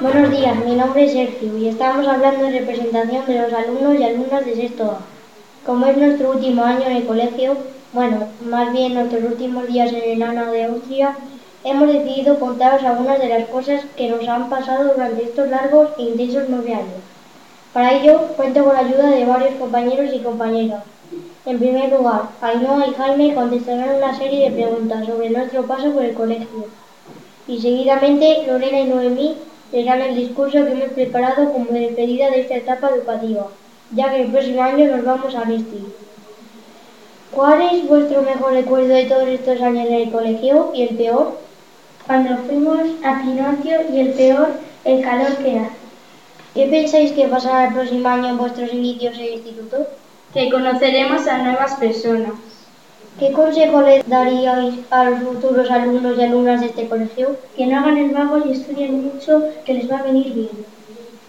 Buenos días, mi nombre es Sergio y estamos hablando en representación de los alumnos y alumnas de sexto A. Como es nuestro último año en el colegio, bueno, más bien nuestros últimos días en el ANA de Austria, hemos decidido contaros algunas de las cosas que nos han pasado durante estos largos e intensos nueve años. Para ello, cuento con la ayuda de varios compañeros y compañeras. En primer lugar, Ainhoa y Jaime contestarán una serie de preguntas sobre nuestro paso por el colegio. Y seguidamente, Lorena y Noemí leerán el discurso que hemos preparado como despedida de esta etapa educativa, ya que el próximo año nos vamos a Nesti. ¿Cuál es vuestro mejor recuerdo de todos estos años en el colegio y el peor? Cuando fuimos a Pinocchio y el peor, el calor que hace. ¿Qué pensáis que pasará el próximo año en vuestros inicios en el instituto? Que conoceremos a nuevas personas. ¿Qué consejo le daríais a los futuros alumnos y alumnas de este colegio? Que no hagan el vago y estudien mucho, que les va a venir bien.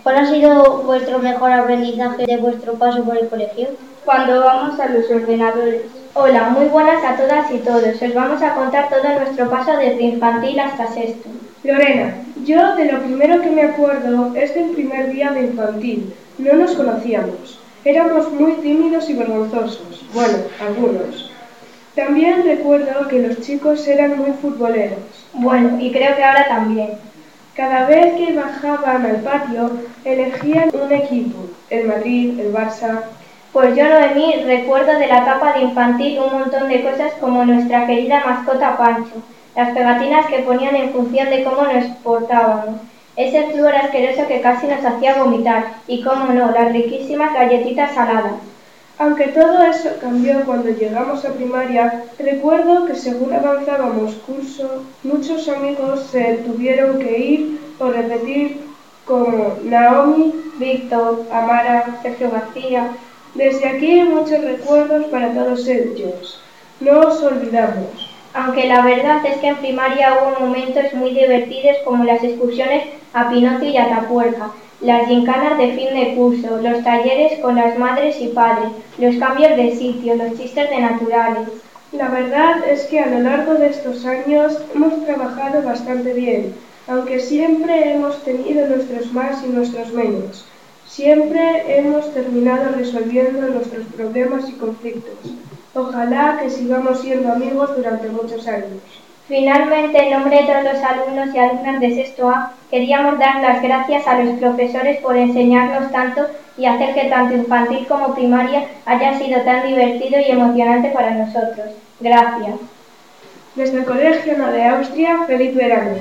¿Cuál ha sido vuestro mejor aprendizaje de vuestro paso por el colegio? Cuando vamos a los ordenadores. Hola, muy buenas a todas y todos. Os vamos a contar todo nuestro paso desde infantil hasta sexto. Lorena, yo de lo primero que me acuerdo es del primer día de infantil. No nos conocíamos. Éramos muy tímidos y vergonzosos. Bueno, algunos. También recuerdo que los chicos eran muy futboleros. Bueno, y creo que ahora también. Cada vez que bajaban al patio, elegían un equipo, el Madrid, el Barça. Pues yo, Noemí, recuerdo de la etapa de infantil un montón de cosas como nuestra querida mascota Pancho, las pegatinas que ponían en función de cómo nos portábamos, ese flúor asqueroso que casi nos hacía vomitar y, cómo no, las riquísimas galletitas saladas. Aunque todo eso cambió cuando llegamos a primaria, recuerdo que según avanzábamos curso, muchos amigos se tuvieron que ir o repetir como Naomi, Víctor, Amara, Sergio García. Desde aquí muchos recuerdos para todos ellos. No os olvidamos. Aunque la verdad es que en primaria hubo momentos muy divertidos como las excursiones a Pinocchio y a Tapuerca, las gincanas de fin de curso, los talleres con las madres y padres, los cambios de sitio, los chistes de naturales. La verdad es que a lo largo de estos años hemos trabajado bastante bien, aunque siempre hemos tenido nuestros más y nuestros menos. Siempre hemos terminado resolviendo nuestros problemas y conflictos. Ojalá que sigamos siendo amigos durante muchos años. Finalmente, en nombre de todos los alumnos y alumnas de sexto A, queríamos dar las gracias a los profesores por enseñarnos tanto y hacer que tanto infantil como primaria haya sido tan divertido y emocionante para nosotros. Gracias. Desde el Colegio de Austria, feliz verano.